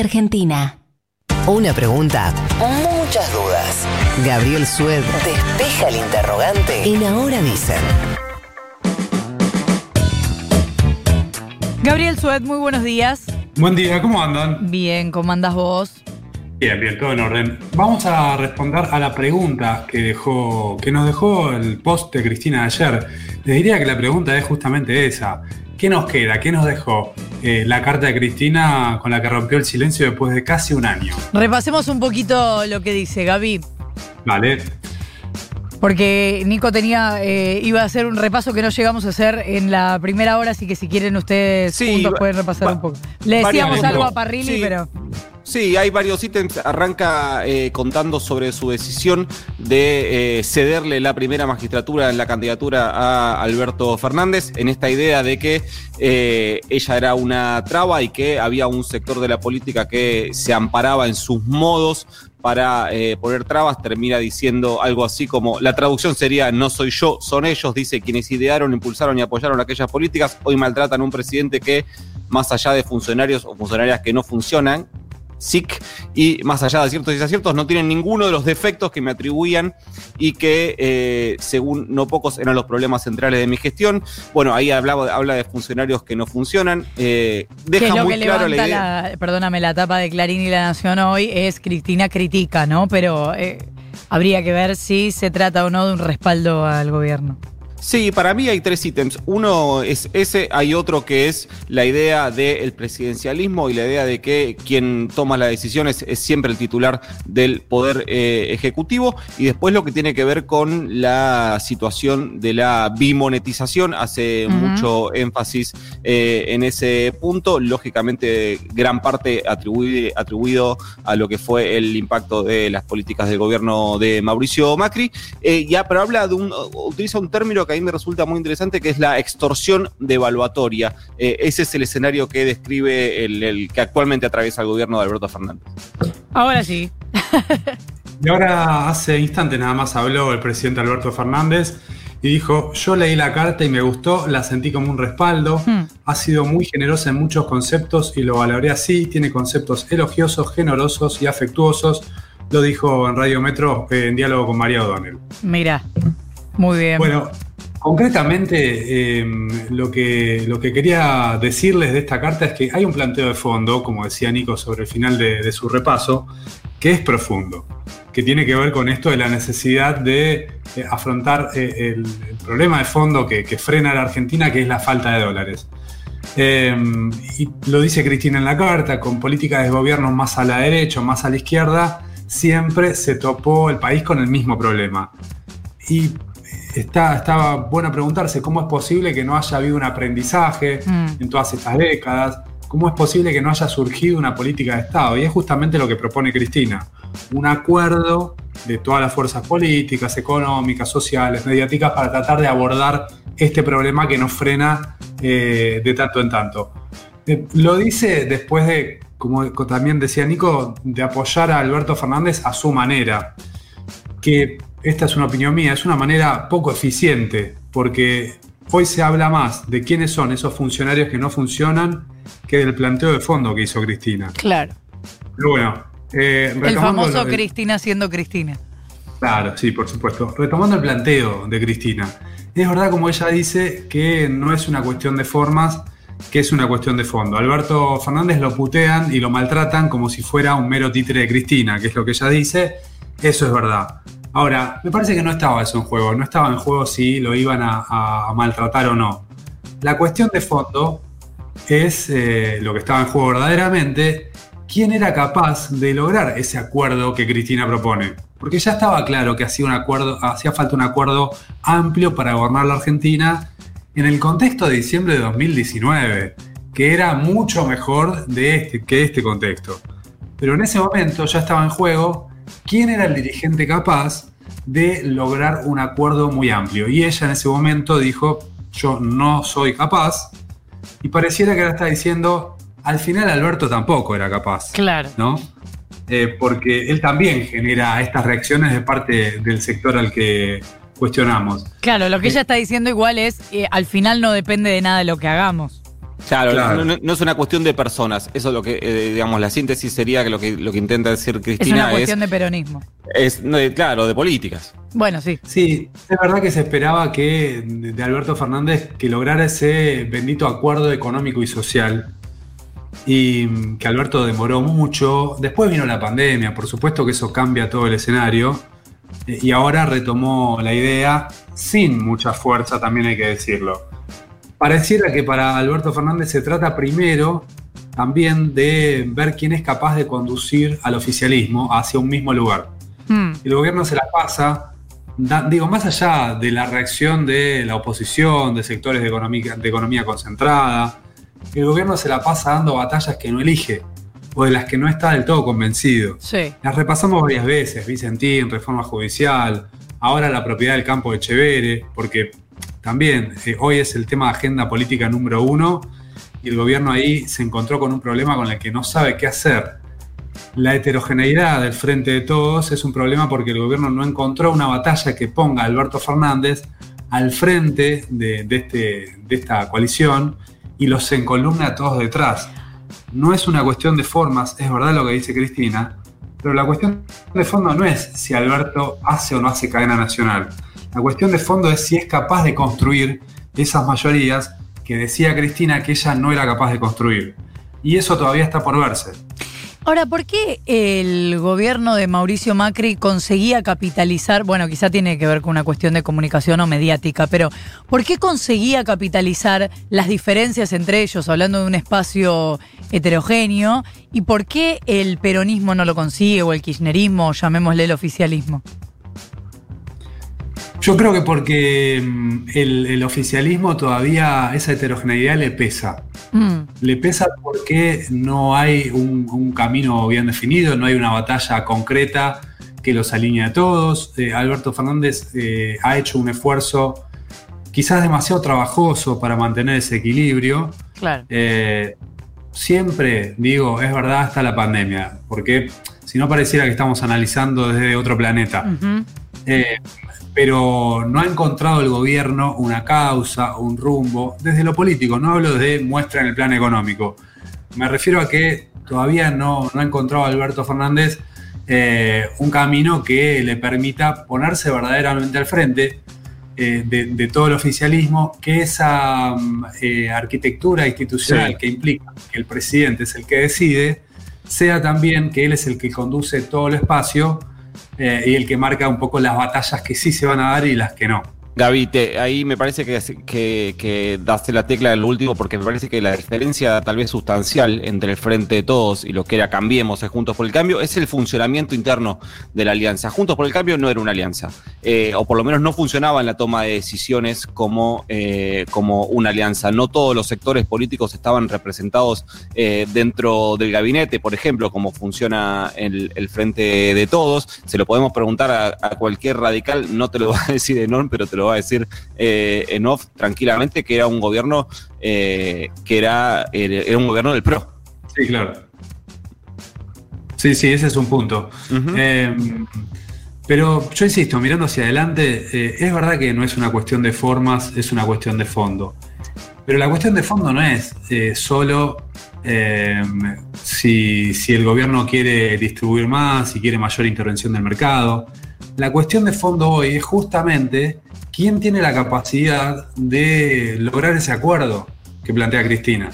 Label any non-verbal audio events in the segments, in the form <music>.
Argentina. Una pregunta, muchas dudas. Gabriel Sued despeja el interrogante en Ahora Dicen. Gabriel Suet, muy buenos días. Buen día, ¿cómo andan? Bien, ¿cómo andas vos? Bien, bien, todo en orden. Vamos a responder a la pregunta que dejó, que nos dejó el post de Cristina de ayer. Les diría que la pregunta es justamente esa. ¿Qué nos queda? ¿Qué nos dejó eh, la carta de Cristina con la que rompió el silencio después de casi un año? Repasemos un poquito lo que dice Gaby. Vale. Porque Nico tenía, eh, iba a hacer un repaso que no llegamos a hacer en la primera hora, así que si quieren ustedes Sí, juntos pueden repasar un poco. Le decíamos algo a. Parrilli, Sí. pero Sí, hay varios ítems. Arranca eh, contando sobre su decisión de eh, cederle la primera magistratura en la candidatura a Alberto Fernández, en esta idea de que eh, ella era una traba y que había un sector de la política que se amparaba en sus modos para poner trabas, termina diciendo algo así como, la traducción sería, no soy yo, son ellos, dice quienes idearon, impulsaron y apoyaron aquellas políticas, hoy maltratan a un presidente que, más allá de funcionarios o funcionarias que no funcionan, SIC y más allá de ciertos y desaciertos no tienen ninguno de los defectos que me atribuían y que eh, según no pocos eran los problemas centrales de mi gestión. Bueno, ahí hablaba, habla de funcionarios que no funcionan. eh, deja es lo muy que claro la idea. la, perdóname, la tapa de Clarín y La Nación hoy es Cristina critica, ¿no? Pero eh, habría que ver si se trata o no de un respaldo al gobierno. Sí, para mí hay tres ítems. Uno es ese, hay otro que es la idea del presidencialismo y la idea de que quien toma las decisiones es siempre el titular del poder eh, ejecutivo. Y después lo que tiene que ver con la situación de la bimonetización. Hace mucho énfasis eh, en ese punto. Lógicamente, gran parte atribuye- atribuido a lo que fue el impacto de las políticas del gobierno de Mauricio Macri. Eh, ya, pero habla de un, utiliza un término que a mí me resulta muy interesante, que es la extorsión devaluatoria. Eh, ese es el escenario que describe el, el que actualmente atraviesa el gobierno de Alberto Fernández. Ahora sí. <laughs> Y ahora hace instantes nada más habló el presidente Alberto Fernández y dijo, yo leí la carta y me gustó, la sentí como un respaldo, Hmm. ha sido muy generosa en muchos conceptos y lo valoré así, tiene conceptos elogiosos, generosos y afectuosos, lo dijo en Radio Metro en diálogo con María O'Donnell. Mira, muy bien. Bueno, concretamente eh, lo, que, lo que quería decirles de esta carta es que hay un planteo de fondo, como decía Nico sobre el final de, su repaso, que es profundo, que tiene que ver con esto de la necesidad de eh, afrontar eh, el, problema de fondo que, que frena a la Argentina, que es la falta de dólares. Eh, y lo dice Cristina en la carta, con políticas de gobierno más a la derecha, más a la izquierda, siempre se topó el país con el mismo problema. Y está, estaba bueno preguntarse cómo es posible que no haya habido un aprendizaje Mm. en todas estas décadas, cómo es posible que no haya surgido una política de Estado. Y es justamente lo que propone Cristina, un acuerdo de todas las fuerzas políticas, económicas, sociales, mediáticas, para tratar de abordar este problema que nos frena eh, de tanto en tanto. Eh, lo dice después de, como también decía Nico, de apoyar a Alberto Fernández a su manera que esta es una opinión mía, es una manera poco eficiente, porque hoy se habla más de quiénes son esos funcionarios que no funcionan que del planteo de fondo que hizo Cristina. claro. Pero bueno, eh, El famoso Cristina siendo Cristina. Claro, sí, por supuesto. Retomando el planteo de Cristina, es verdad como ella dice que no es una cuestión de formas, que es una cuestión de fondo. Alberto Fernández lo putean y lo maltratan como si fuera un mero títere de Cristina, que es lo que ella dice. Eso es verdad. Ahora, me parece que no estaba eso en juego. No estaba en juego si lo iban a, maltratar o no. La cuestión de fondo es eh, lo que estaba en juego verdaderamente, quién era capaz de lograr ese acuerdo que Cristina propone. Porque ya estaba claro que hacía, falta un acuerdo amplio para gobernar la Argentina en el contexto de diciembre de 2019, que era mucho mejor este, que este contexto. Pero en ese momento ya estaba en juego quién era el dirigente capaz de lograr un acuerdo muy amplio. Y ella en ese momento dijo, yo no soy capaz. Y pareciera que ahora está diciendo, al final Alberto tampoco era capaz. Claro. ¿no? Eh, porque él también genera estas reacciones de parte del sector al que cuestionamos. Claro, lo que ella está diciendo igual es, eh, al final no depende de nada de lo que hagamos. Claro, Claro. No, no- no es una cuestión de personas. Eso es lo que, eh, digamos, la síntesis sería que lo que lo que intenta decir Es Cristina una es, cuestión de peronismo. es, no, de- claro, de políticas. Bueno, sí. Sí, es verdad que se esperaba que de Alberto Fernández que lograra ese bendito acuerdo económico y social y mm, que Alberto demoró mucho. Después vino la pandemia, por supuesto que eso cambia todo el escenario eh, y ahora retomó la idea sin mucha fuerza, también hay que decirlo. Pareciera que para Alberto Fernández se trata primero también de ver quién es capaz de conducir al oficialismo hacia un mismo lugar Mm, el gobierno se la pasa, da- digo, más allá de la reacción de la oposición, de sectores de economía, de economía concentrada, el gobierno se la pasa dando batallas que no elige o de las que no está del todo convencido. sí. Las repasamos varias veces, Vicentín, reforma judicial, ahora la propiedad del campo de Chevere, porque también hoy es el tema de agenda política número uno y el gobierno ahí se encontró con un problema con el que no sabe qué hacer. La heterogeneidad del frente de todos es un problema porque el gobierno no encontró una batalla que ponga a Alberto Fernández al frente de, de este, esta coalición y los encolumna a todos detrás. No es una cuestión de formas, es verdad lo que dice Cristina, pero la cuestión de fondo no es si Alberto hace o no hace cadena nacional. La cuestión de fondo es si es capaz de construir esas mayorías que decía Cristina que ella no era capaz de construir. Y eso todavía está por verse. Ahora, ¿por qué el gobierno de Mauricio Macri conseguía capitalizar, bueno, quizá tiene que ver con una cuestión de comunicación o mediática, pero ¿por qué conseguía capitalizar las diferencias entre ellos, hablando de un espacio heterogéneo, y por qué el peronismo no lo consigue, o el kirchnerismo, o llamémosle el oficialismo? Yo creo que porque mm, el, el oficialismo todavía esa heterogeneidad le pesa. Mm, Le pesa porque no hay un, un camino bien definido, no hay una batalla concreta que los alinee a todos. Eh, Alberto Fernández eh, ha hecho un esfuerzo quizás demasiado trabajoso para mantener ese equilibrio. claro. Eh, siempre digo, es verdad hasta la pandemia, porque si no pareciera que estamos analizando desde otro planeta. Eh, pero no ha encontrado el gobierno una causa, un rumbo, desde lo político, no hablo de muestra en el plan económico. Me refiero a que todavía no, no ha encontrado Alberto Fernández eh, un camino que le permita ponerse verdaderamente al frente eh, de, de todo el oficialismo, que esa mm, eh, arquitectura institucional Sí. que implica que el presidente es el que decide, sea también que él es el que conduce todo el espacio eh, y el que marca un poco las batallas que sí se van a dar y las que no. Gaby, ahí me parece que, que, daste la tecla del último, porque me parece que la diferencia tal vez sustancial entre el Frente de Todos y lo que era Cambiemos es Juntos por el Cambio es el funcionamiento interno de la alianza. Juntos por el Cambio no era una alianza, eh, o por lo menos no funcionaba en la toma de decisiones como, eh, como una alianza. No todos los sectores políticos estaban representados eh, dentro del gabinete, por ejemplo, como funciona el, el Frente de Todos. Se lo podemos preguntar a, cualquier radical, no te lo <laughs> va a decir en on, pero te lo va a decir eh, en off tranquilamente, que era un gobierno eh, que era, era era un gobierno del PRO. Sí, claro. Sí, sí, ese es un punto. Eh, pero yo insisto, mirando hacia adelante, eh, es verdad que no es una cuestión de formas, es una cuestión de fondo. Pero la cuestión de fondo no es eh, solo eh, si, si el gobierno quiere distribuir más, si quiere mayor intervención del mercado. La cuestión de fondo hoy es justamente quién tiene la capacidad de lograr ese acuerdo que plantea Cristina.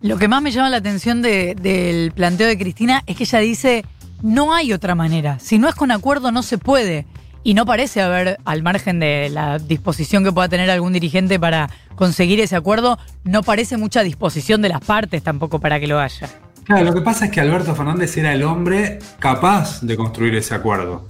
Lo que más me llama la atención de- del planteo de Cristina es que ella dice, no hay otra manera. Si no es con acuerdo, no se puede. Y no parece haber, al margen de la disposición que pueda tener algún dirigente para conseguir ese acuerdo, no parece mucha disposición de las partes tampoco para que lo haya. Claro, lo que pasa es que Alberto Fernández era el hombre capaz de construir ese acuerdo.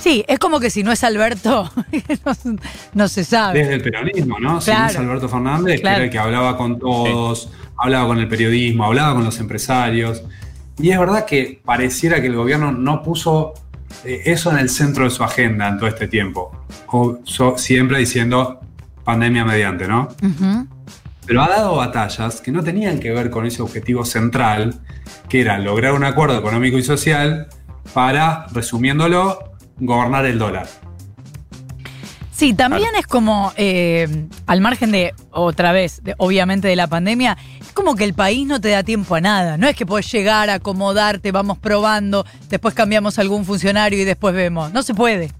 Sí, es como que si no es Alberto, <laughs> no, no se sabe. Desde el peronismo, ¿no? Si no es Alberto Fernández, que era el que hablaba con todos, hablaba con el periodismo, hablaba con los empresarios. Y es verdad que pareciera que el gobierno no puso eh, eso en el centro de su agenda en todo este tiempo. O so- siempre diciendo pandemia mediante, ¿no? Pero ha dado batallas que no tenían que ver con ese objetivo central, que era lograr un acuerdo económico y social para, resumiéndolo, gobernar el dólar. Sí, también es como, eh, al margen de, otra vez, de- obviamente de la pandemia, como que el país no te da tiempo a nada. No es que podés llegar, acomodarte, vamos probando, después cambiamos algún funcionario y después vemos. No se puede.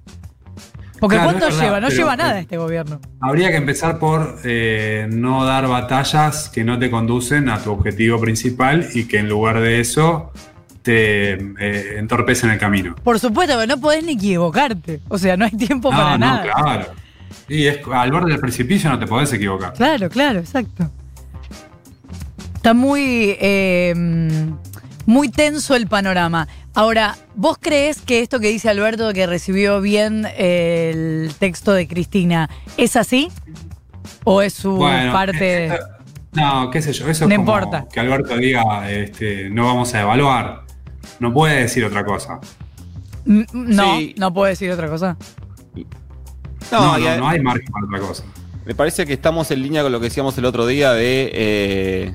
Porque Claro, ¿cuánto es verdad, lleva? No lleva nada este gobierno. Habría que empezar por eh, no dar batallas que no te conducen a tu objetivo principal y que en lugar de eso te eh, entorpecen el camino. Por supuesto, pero no podés ni equivocarte. O sea, no hay tiempo para no, no, nada. claro. Y es, al borde del precipicio no te podés equivocar. Claro, claro, exacto. Está muy, eh, muy tenso el panorama. Ahora, ¿vos crees que esto que dice Alberto, que recibió bien eh, el texto de Cristina, es así? ¿O es su Bueno, parte? eh, No, qué sé yo, eso No es como importa. que Alberto diga, este, no vamos a evaluar. No puede decir otra cosa. No, Sí. no puedo decir otra cosa. No, no, hay margen para otra cosa. Me parece que estamos en línea con lo que decíamos el otro día de eh,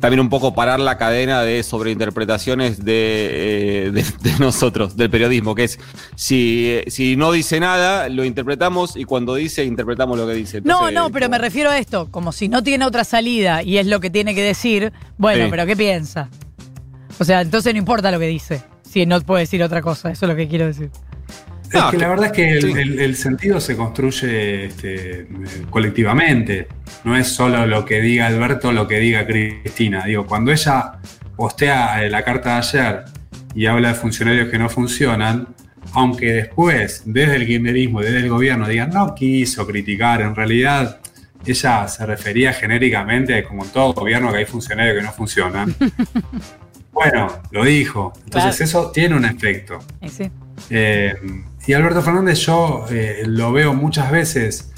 también un poco parar la cadena de sobreinterpretaciones de, eh, de- de nosotros, del periodismo, que es si, si no dice nada, lo interpretamos y cuando dice, interpretamos lo que dice. No, no, pero como- me refiero a esto, como si no tiene otra salida y es lo que tiene que decir, bueno, Sí. pero ¿qué piensa? O sea, entonces no importa lo que dice, si no puede decir otra cosa, eso es lo que quiero decir. Es No, que que- la verdad es que el, sí. el- el sentido se construye este, colectivamente. No es solo lo que diga Alberto, lo que diga Cristina. Digo, cuando ella postea la carta de ayer y habla de funcionarios que no funcionan, aunque después, desde el kirchnerismo y desde el gobierno, digan no quiso criticar, en realidad ella se refería genéricamente, como en todo gobierno, que hay funcionarios que no funcionan. <laughs> bueno, lo dijo. Entonces Claro. eso tiene un efecto. Y sí. Eh, y Alberto Fernández yo eh, lo veo muchas veces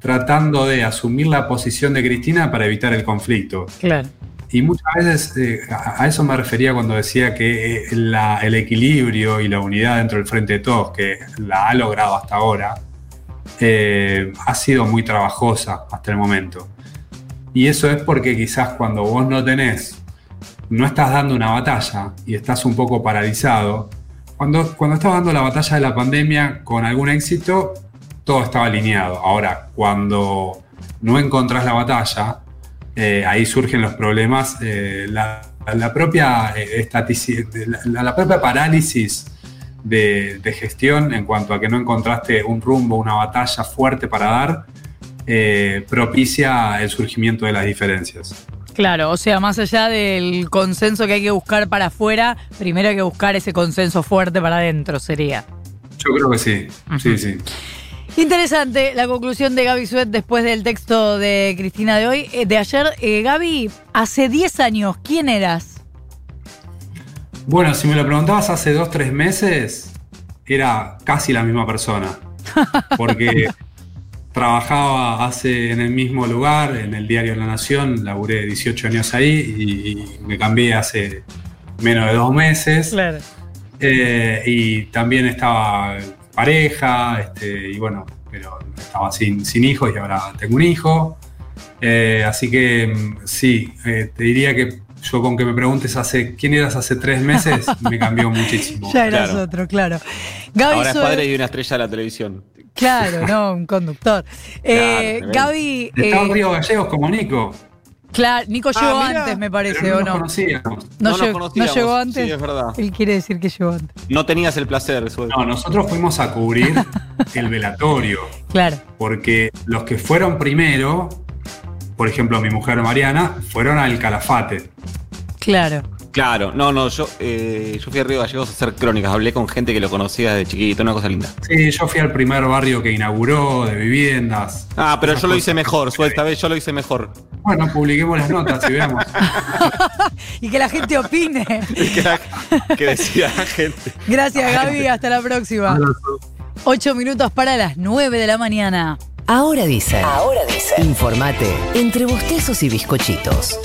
tratando de asumir la posición de Cristina para evitar el conflicto. Claro. Y muchas veces eh, a, a eso me refería cuando decía que eh, la- el equilibrio y la unidad dentro del Frente de Todos, que la ha logrado hasta ahora, ha sido muy trabajosa hasta el momento. Y eso es porque quizás cuando vos no tenés, no estás dando una batalla y estás un poco paralizado, cuando, cuando estabas dando la batalla de la pandemia con algún éxito, todo estaba alineado. Ahora, cuando no encontrás la batalla, eh, ahí surgen los problemas. eh, la, la propia eh, la, propia parálisis de, gestión en cuanto a que no encontraste un rumbo, una batalla fuerte para dar, propicia el surgimiento de las diferencias. Claro, o sea, más allá del consenso que hay que buscar para afuera, primero hay que buscar ese consenso fuerte para adentro, sería. Yo creo que sí, sí, sí. Interesante la conclusión de Gaby Suet después del texto de Cristina de hoy. Eh, de ayer, eh, Gaby, hace 10 años, ¿quién eras? Bueno, si me lo preguntabas hace dos, tres meses, era casi la misma persona. <laughs> Porque trabajaba hace en el mismo lugar, en el diario La Nación, laburé 18 años ahí y, y me cambié hace menos de dos meses. Claro. Eh, y también estaba pareja, este, y bueno, pero estaba sin, sin hijos y ahora tengo un hijo. Eh, así que mm, sí, eh, te diría que yo con que me preguntes hace quién eras hace tres meses, <laughs> me cambió muchísimo. Ya eras Claro. otro, claro. Gaby Ahora es padre y una estrella de la televisión. Claro, no, un conductor. <laughs> Eh, Claro, Gaby, Estaba en eh, Río Gallegos como Nico, claro, Nico Ah, llegó mira. antes, me parece, pero no ¿o nos no? conocíamos. No, nos llegó, ¿no conocíamos. llegó antes. Sí, es verdad. Él quiere decir que llegó antes. No tenías el placer, suerte. No, nosotros fuimos a cubrir <laughs> el velatorio, Claro. porque los que fueron primero, por ejemplo mi mujer Mariana, fueron al Calafate. Claro. Claro, no, no, yo, eh, yo fui a Río Gallegos a hacer crónicas, hablé con gente que lo conocía desde chiquito, una cosa linda. Sí, yo fui al primer barrio que inauguró de viviendas. Ah, pero yo lo hice mejor, suelta vez yo lo hice mejor. Bueno, publiquemos las notas y veamos. <laughs> Y que la gente opine. <laughs> que, era- que decía la gente. Gracias, Gaby. Hasta la próxima. Ocho minutos para las nueve de la mañana. Ahora dicen. Ahora dicen. Informate entre bostezos y bizcochitos.